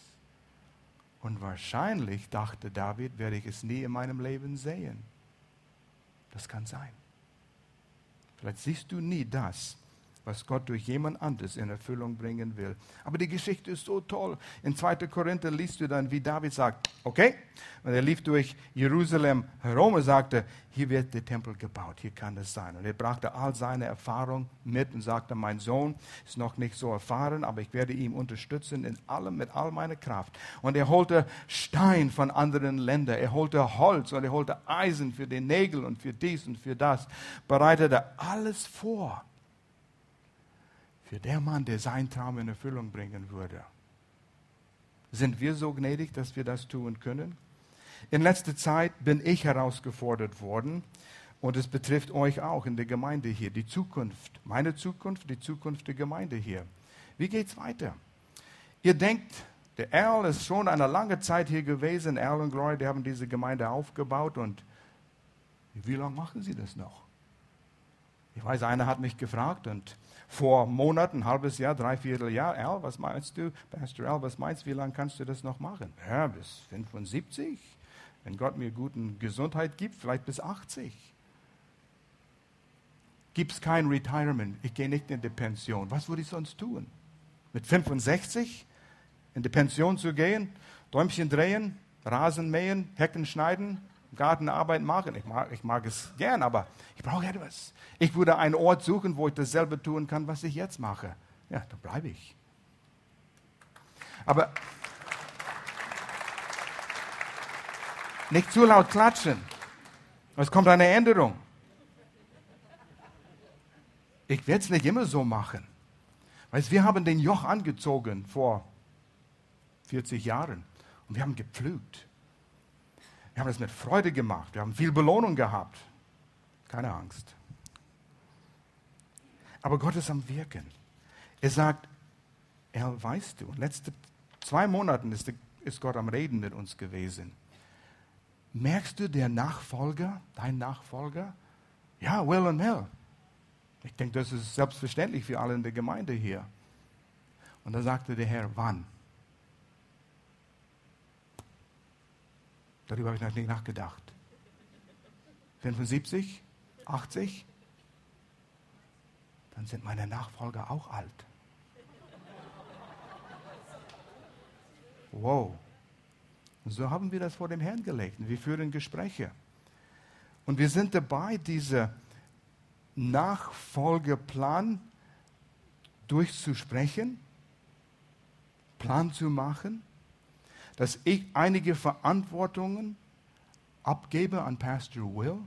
S1: Und wahrscheinlich dachte David, werde ich es nie in meinem Leben sehen. Das kann sein. Vielleicht siehst du nie das, was Gott durch jemand anderes in Erfüllung bringen will. Aber die Geschichte ist so toll. In 2. Korinther liest du dann, wie David sagt, okay, und er lief durch Jerusalem herum und sagte, hier wird der Tempel gebaut, hier kann es sein. Und er brachte all seine Erfahrung mit und sagte, mein Sohn ist noch nicht so erfahren, aber ich werde ihn unterstützen in allem, mit all meiner Kraft. Und er holte Stein von anderen Ländern, er holte Holz und er holte Eisen für den Nägel und für dies und für das, bereitete alles vor für der Mann, der seinen Traum in Erfüllung bringen würde. Sind wir so gnädig, dass wir das tun können? In letzter Zeit bin ich herausgefordert worden und es betrifft euch auch in der Gemeinde hier, die Zukunft, meine Zukunft, die Zukunft der Gemeinde hier. Wie geht es weiter? Ihr denkt, der Earl ist schon eine lange Zeit hier gewesen, Earl und Glory, die haben diese Gemeinde aufgebaut und wie lange machen sie das noch? Ich weiß, einer hat mich gefragt und vor Monaten, ein halbes Jahr, dreiviertel Jahr. Al, was meinst du? Pastor Al, was meinst du, wie lange kannst du das noch machen? Ja, bis 75. Wenn Gott mir guten Gesundheit gibt, vielleicht bis 80. Gibt es kein Retirement? Ich gehe nicht in die Pension. Was würde ich sonst tun? Mit 65 in die Pension zu gehen, Däumchen drehen, Rasen mähen, Hecken schneiden, Gartenarbeit machen. Ich mag, ich mag es gern, aber ich brauche etwas. Ich würde einen Ort suchen, wo ich dasselbe tun kann, was ich jetzt mache. Ja, da bleibe ich. Aber nicht zu laut klatschen. Es kommt eine Änderung. Ich werde es nicht immer so machen. Weißt, wir haben den Joch angezogen vor 40 Jahren und wir haben gepflügt. Wir haben es mit Freude gemacht. Wir haben viel Belohnung gehabt. Keine Angst. Aber Gott ist am Wirken. Er sagt, er weißt du, in den letzten zwei Monaten ist, ist Gott am Reden mit uns gewesen. merkst du, der Nachfolger, dein Nachfolger? Ja, Will und Mel. Ich denke, das ist selbstverständlich für alle in der Gemeinde hier. Und da sagte der Herr, wann? Darüber habe ich noch nicht nachgedacht. 75? 80? Dann sind meine Nachfolger auch alt. Wow. So haben wir das vor dem Herrn gelegt. wir führen Gespräche. Und wir sind dabei, diesen Nachfolgeplan durchzusprechen, Plan zu machen, dass ich einige Verantwortungen abgebe an Pastor Will.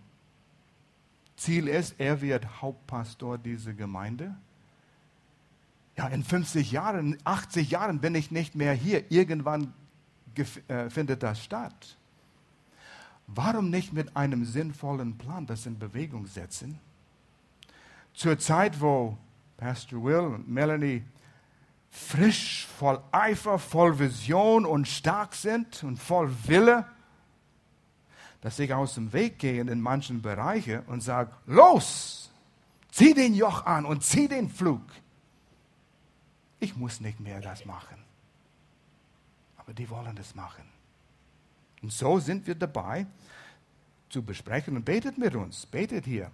S1: Ziel ist, er wird Hauptpastor dieser Gemeinde. Ja, in 50 Jahren, 80 Jahren bin ich nicht mehr hier. Irgendwann äh, findet das statt. Warum nicht mit einem sinnvollen Plan das in Bewegung setzen? Zur Zeit, wo Pastor Will und Melanie frisch, voll Eifer, voll Vision und stark sind und voll Wille, dass ich aus dem Weg gehe in manchen Bereichen und sage, los, zieh den Joch an und zieh den Flug. Ich muss nicht mehr das machen. Aber die wollen das machen. Und so sind wir dabei zu besprechen und betet mit uns, betet hier,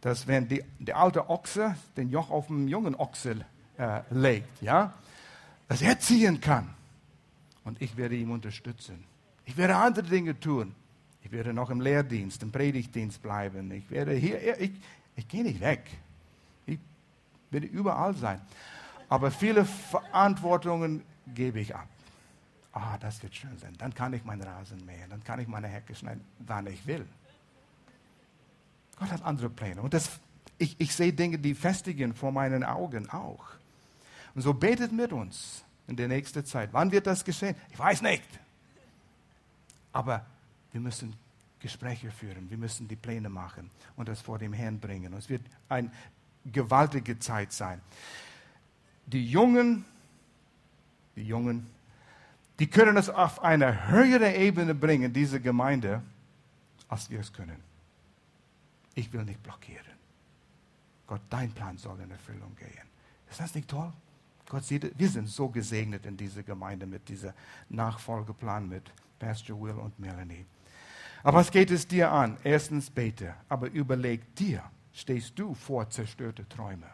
S1: dass wenn die, der alte Ochse den Joch auf den jungen Ochse legt, ja, dass er ziehen kann. Und ich werde ihm unterstützen. Ich werde andere Dinge tun. Ich werde noch im Lehrdienst, im Predigtdienst bleiben. Ich werde hier, ich, ich gehe nicht weg. Ich werde überall sein. Aber viele Verantwortungen gebe ich ab. Ah, das wird schön sein. Dann kann ich meinen Rasen mähen, dann kann ich meine Hecke schneiden, wann ich will. Gott hat andere Pläne. Und das, ich, ich sehe Dinge, die festigen vor meinen Augen auch. Und so betet mit uns in der nächsten Zeit. Wann wird das geschehen? Ich weiß nicht. Aber wir müssen Gespräche führen, wir müssen die Pläne machen und das vor dem Herrn bringen. Und es wird eine gewaltige Zeit sein. Die Jungen, die Jungen, die können es auf eine höhere Ebene bringen, diese Gemeinde, als wir es können. Ich will nicht blockieren. Gott, dein Plan soll in Erfüllung gehen. Ist das nicht toll? Gott sieht, wir sind so gesegnet in dieser Gemeinde mit diesem Nachfolgeplan mit Pastor Will und Melanie. Aber was geht es dir an? Erstens bete, aber überleg dir, stehst du vor zerstörte Träume?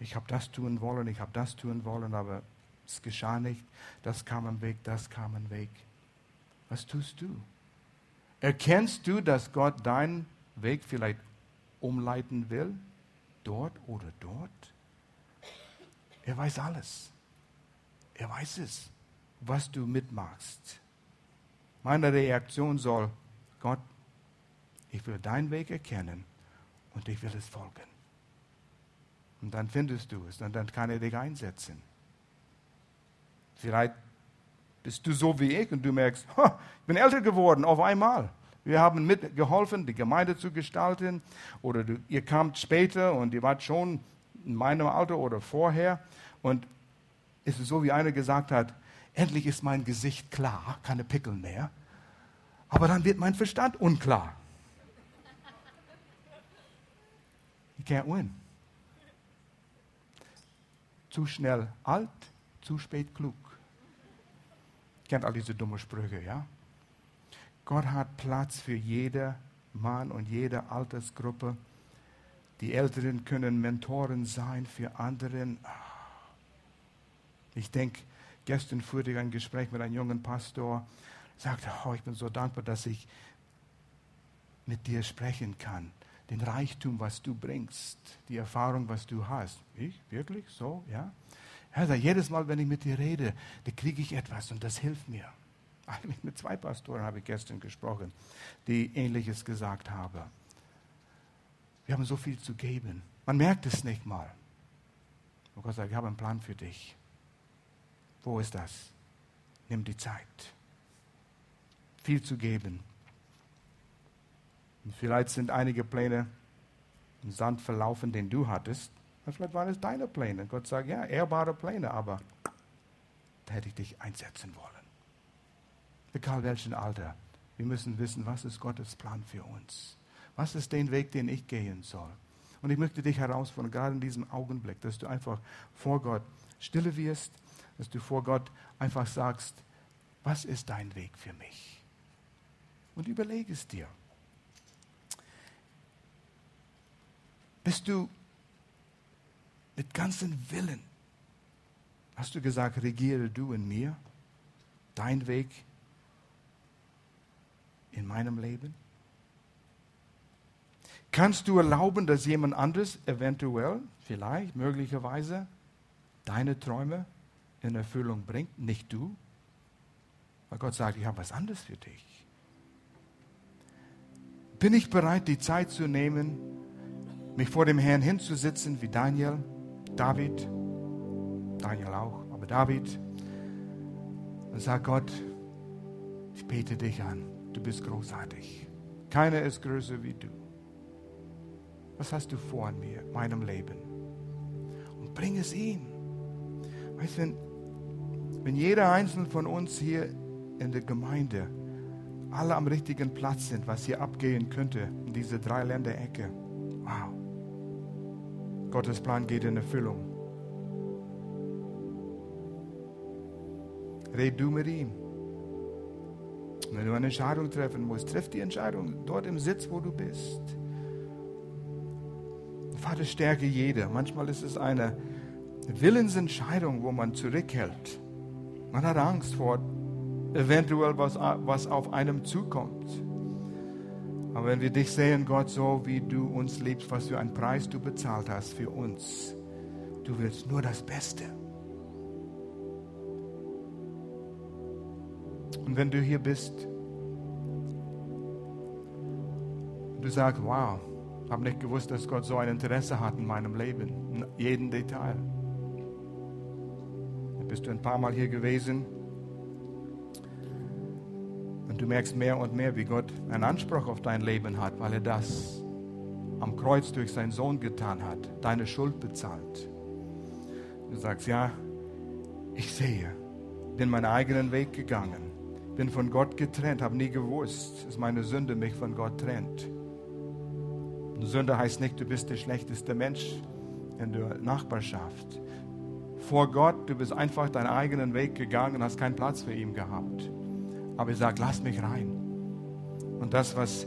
S1: Ich habe das tun wollen, ich habe das tun wollen, aber es geschah nicht. Das kam am Weg, das kam am Weg. Was tust du? Erkennst du, dass Gott deinen Weg vielleicht umleiten will? Dort oder dort? Er weiß alles. Er weiß es, was du mitmachst. Meine Reaktion soll, Gott, ich will deinen Weg erkennen und ich will es folgen. Und dann findest du es und dann kann er dich einsetzen. Vielleicht bist du so wie ich und du merkst, ich bin älter geworden auf einmal. Wir haben mitgeholfen, die Gemeinde zu gestalten. Oder du, ihr kamt später und ihr wart schon in meinem Alter oder vorher. Und es ist so, wie einer gesagt hat, endlich ist mein Gesicht klar, keine Pickel mehr. Aber dann wird mein Verstand unklar. You can't win. Zu schnell alt, zu spät klug. Kennt all diese dummen Sprüche, ja? Gott hat Platz für jeder Mann und jede Altersgruppe. Die Älteren können Mentoren sein für anderen. Ich denke, gestern führte ich ein Gespräch mit einem jungen Pastor, sagte, oh, ich bin so dankbar, dass ich mit dir sprechen kann. Den Reichtum, was du bringst, die Erfahrung, was du hast. Ich? Wirklich? So? Ja? Also jedes Mal, wenn ich mit dir rede, da kriege ich etwas und das hilft mir. Eigentlich mit zwei Pastoren habe ich gestern gesprochen, die Ähnliches gesagt haben. Wir haben so viel zu geben. Man merkt es nicht mal. Und Gott sagt, ich habe einen Plan für dich. Wo ist das? Nimm die Zeit. Viel zu geben. Und vielleicht sind einige Pläne im Sand verlaufen, den du hattest. Und vielleicht waren es deine Pläne. Gott sagt, ja, ehrbare Pläne, aber da hätte ich dich einsetzen wollen. egal welchen Alter. Wir müssen wissen, was ist Gottes Plan für uns. Was ist der Weg, den ich gehen soll? Und ich möchte dich herausfordern, gerade in diesem Augenblick, dass du einfach vor Gott stille wirst, dass du vor Gott einfach sagst, was ist dein Weg für mich? Und überlege es dir. Bist du mit ganzem Willen, hast du gesagt, regiere du in mir, dein Weg in meinem Leben? Kannst du erlauben, dass jemand anderes eventuell, vielleicht, möglicherweise deine Träume in Erfüllung bringt, nicht du? Weil Gott sagt, ich habe was anderes für dich. Bin ich bereit, die Zeit zu nehmen, mich vor dem Herrn hinzusitzen wie Daniel, David, Daniel auch, aber David, und sagt Gott, ich bete dich an, du bist großartig. Keiner ist größer wie du. Was hast du vor in mir, meinem Leben? Und bring es ihm. Weißt du, wenn, wenn jeder einzelne von uns hier in der Gemeinde alle am richtigen Platz sind, was hier abgehen könnte, in diese drei Länderecke, wow. Gottes Plan geht in Erfüllung. Red du mit ihm. wenn du eine Entscheidung treffen musst, treff die Entscheidung dort im Sitz, wo du bist. Vater, stärke jeder. Manchmal ist es eine Willensentscheidung, wo man zurückhält. Man hat Angst vor eventuell was, was auf einem zukommt. Aber wenn wir dich sehen, Gott, so wie du uns liebst, was für einen Preis du bezahlt hast für uns, du willst nur das Beste. Und wenn du hier bist, du sagst, wow, habe nicht gewusst, dass Gott so ein Interesse hat in meinem Leben, in jedem Detail. Dann bist du ein paar Mal hier gewesen und du merkst mehr und mehr, wie Gott einen Anspruch auf dein Leben hat, weil er das am Kreuz durch seinen Sohn getan hat, deine Schuld bezahlt. Du sagst, ja, ich sehe, bin meinen eigenen Weg gegangen, bin von Gott getrennt, habe nie gewusst, dass meine Sünde mich von Gott trennt. Sünde heißt nicht, du bist der schlechteste Mensch in der Nachbarschaft. Vor Gott, du bist einfach deinen eigenen Weg gegangen und hast keinen Platz für ihn gehabt. Aber er sagt, lass mich rein. Und das, was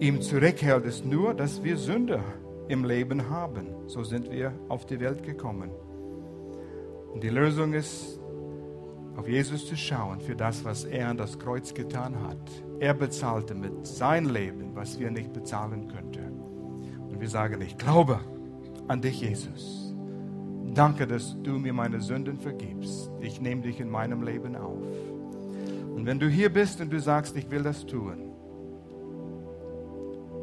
S1: ihm zurückhält, ist nur, dass wir Sünde im Leben haben. So sind wir auf die Welt gekommen. Und die Lösung ist, auf Jesus zu schauen für das, was er an das Kreuz getan hat. Er bezahlte mit seinem Leben, was wir nicht bezahlen könnten. Und wir sagen, ich glaube an dich, Jesus. Danke, dass du mir meine Sünden vergibst. Ich nehme dich in meinem Leben auf. Und wenn du hier bist und du sagst, ich will das tun,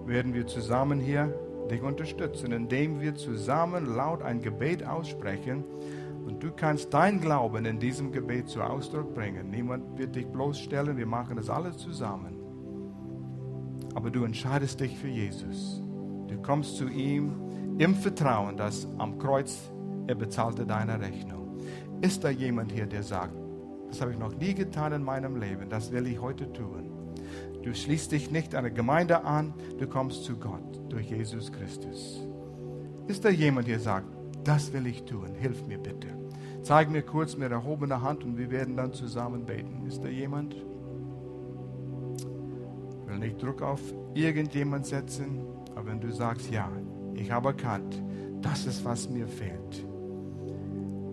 S1: werden wir zusammen hier dich unterstützen, indem wir zusammen laut ein Gebet aussprechen. Und du kannst dein Glauben in diesem Gebet zu Ausdruck bringen. Niemand wird dich bloßstellen, wir machen das alles zusammen. Aber du entscheidest dich für Jesus. Du kommst zu ihm im Vertrauen, dass am Kreuz er bezahlte deine Rechnung. Ist da jemand hier, der sagt, das habe ich noch nie getan in meinem Leben. Das will ich heute tun. Du schließt dich nicht an eine Gemeinde an, du kommst zu Gott durch Jesus Christus. Ist da jemand, der sagt, das will ich tun, hilf mir bitte. Zeig mir kurz mit erhobener Hand und wir werden dann zusammen beten. Ist da jemand? Ich will nicht Druck auf irgendjemand setzen, aber wenn du sagst, ja, ich habe erkannt, das ist, was mir fehlt.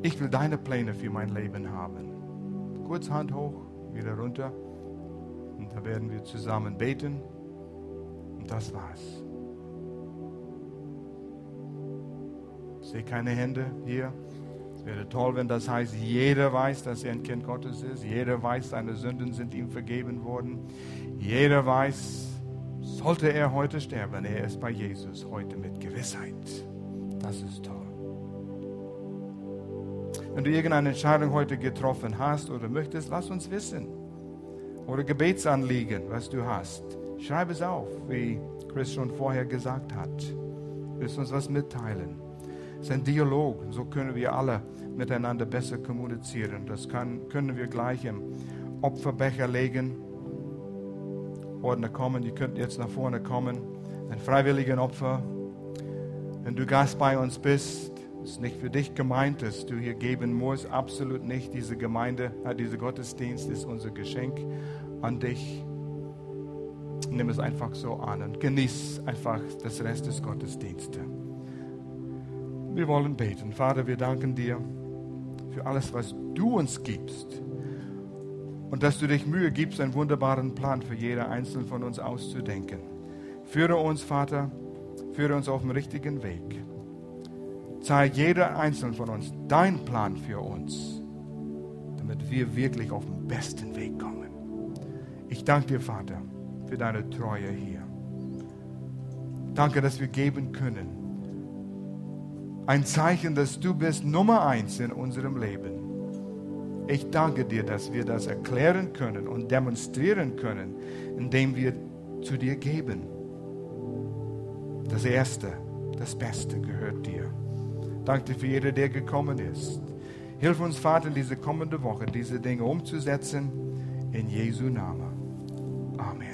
S1: Ich will deine Pläne für mein Leben haben kurz Hand hoch, wieder runter. Und da werden wir zusammen beten. Und das war's. Ich sehe keine Hände hier. Es wäre toll, wenn das heißt, jeder weiß, dass er ein Kind Gottes ist. Jeder weiß, seine Sünden sind ihm vergeben worden. Jeder weiß, sollte er heute sterben, er ist bei Jesus heute mit Gewissheit. Das ist toll. Wenn du irgendeine Entscheidung heute getroffen hast oder möchtest, lass uns wissen. Oder Gebetsanliegen, was du hast. Schreib es auf, wie Chris schon vorher gesagt hat. Willst uns was mitteilen? Es ist ein Dialog. So können wir alle miteinander besser kommunizieren. Das kann, können wir gleich im Opferbecher legen. Ordner kommen, ihr könnt jetzt nach vorne kommen. Ein freiwilliges Opfer. Wenn du Gast bei uns bist, ist nicht für dich gemeint, dass du hier geben musst. Absolut nicht. Diese Gemeinde, äh, dieser Gottesdienst ist unser Geschenk an dich. Nimm es einfach so an und genieß einfach das Rest des Gottesdienstes. Wir wollen beten. Vater, wir danken dir für alles, was du uns gibst. Und dass du dich Mühe gibst, einen wunderbaren Plan für jeder Einzelne von uns auszudenken. Führe uns, Vater, führe uns auf dem richtigen Weg. Zeig jeder Einzelne von uns dein Plan für uns, damit wir wirklich auf den besten Weg kommen. Ich danke dir, Vater, für deine Treue hier. Danke, dass wir geben können. Ein Zeichen, dass du bist Nummer eins in unserem Leben. Ich danke dir, dass wir das erklären können und demonstrieren können, indem wir zu dir geben. Das Erste, das Beste gehört dir. Danke für jeder, der gekommen ist. Hilf uns, Vater, diese kommende Woche diese Dinge umzusetzen. In Jesu Namen. Amen.